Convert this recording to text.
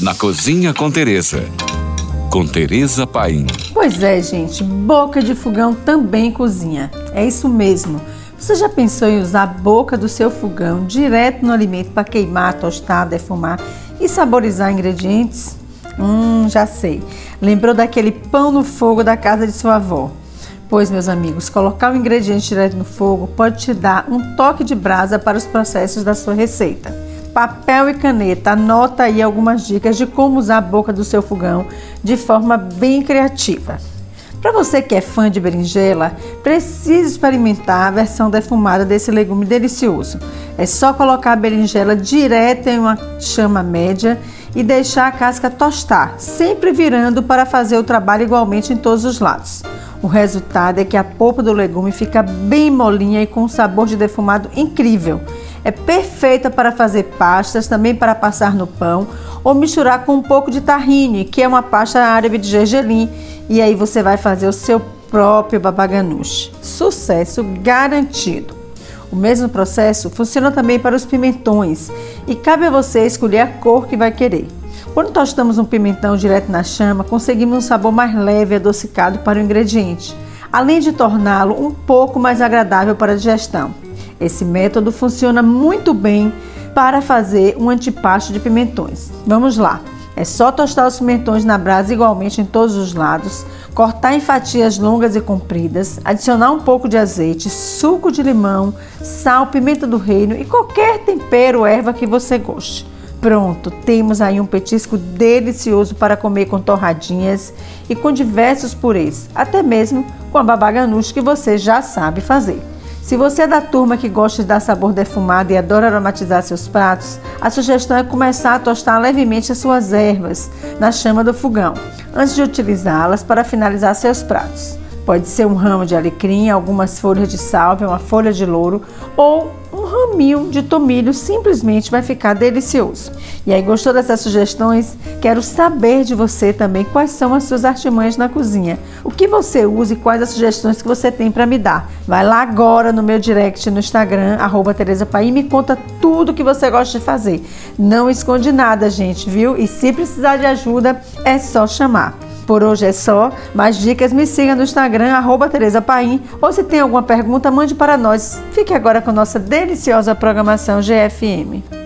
na Cozinha com Teresa. Com Teresa Paim. Pois é, gente, boca de fogão também cozinha. É isso mesmo. Você já pensou em usar a boca do seu fogão direto no alimento para queimar, tostar, defumar e saborizar ingredientes? Hum, já sei. Lembrou daquele pão no fogo da casa de sua avó? Pois, meus amigos, colocar o ingrediente direto no fogo pode te dar um toque de brasa para os processos da sua receita. Papel e caneta, anota aí algumas dicas de como usar a boca do seu fogão de forma bem criativa. Para você que é fã de berinjela, precisa experimentar a versão defumada desse legume delicioso. É só colocar a berinjela direto em uma chama média e deixar a casca tostar, sempre virando para fazer o trabalho igualmente em todos os lados. O resultado é que a polpa do legume fica bem molinha e com um sabor de defumado incrível. É perfeita para fazer pastas, também para passar no pão ou misturar com um pouco de tahine, que é uma pasta árabe de gergelim, e aí você vai fazer o seu próprio babaganuche. Sucesso garantido. O mesmo processo funciona também para os pimentões e cabe a você escolher a cor que vai querer. Quando tostamos um pimentão direto na chama, conseguimos um sabor mais leve e adocicado para o ingrediente, além de torná-lo um pouco mais agradável para a digestão. Esse método funciona muito bem para fazer um antipasto de pimentões. Vamos lá! É só tostar os pimentões na brasa igualmente em todos os lados, cortar em fatias longas e compridas, adicionar um pouco de azeite, suco de limão, sal, pimenta do reino e qualquer tempero ou erva que você goste. Pronto, temos aí um petisco delicioso para comer com torradinhas e com diversos purês, até mesmo com a babaganuche que você já sabe fazer. Se você é da turma que gosta de dar sabor defumado e adora aromatizar seus pratos, a sugestão é começar a tostar levemente as suas ervas na chama do fogão, antes de utilizá-las para finalizar seus pratos. Pode ser um ramo de alecrim, algumas folhas de sálvia, uma folha de louro ou raminho de tomilho, simplesmente vai ficar delicioso. E aí, gostou dessas sugestões? Quero saber de você também quais são as suas artimanhas na cozinha. O que você usa e quais as sugestões que você tem para me dar. Vai lá agora no meu direct no Instagram, arroba Tereza me conta tudo que você gosta de fazer. Não esconde nada, gente, viu? E se precisar de ajuda, é só chamar. Por hoje é só. Mais dicas, me siga no Instagram, arroba Tereza Paim. Ou se tem alguma pergunta, mande para nós. Fique agora com nossa deliciosa programação GFM.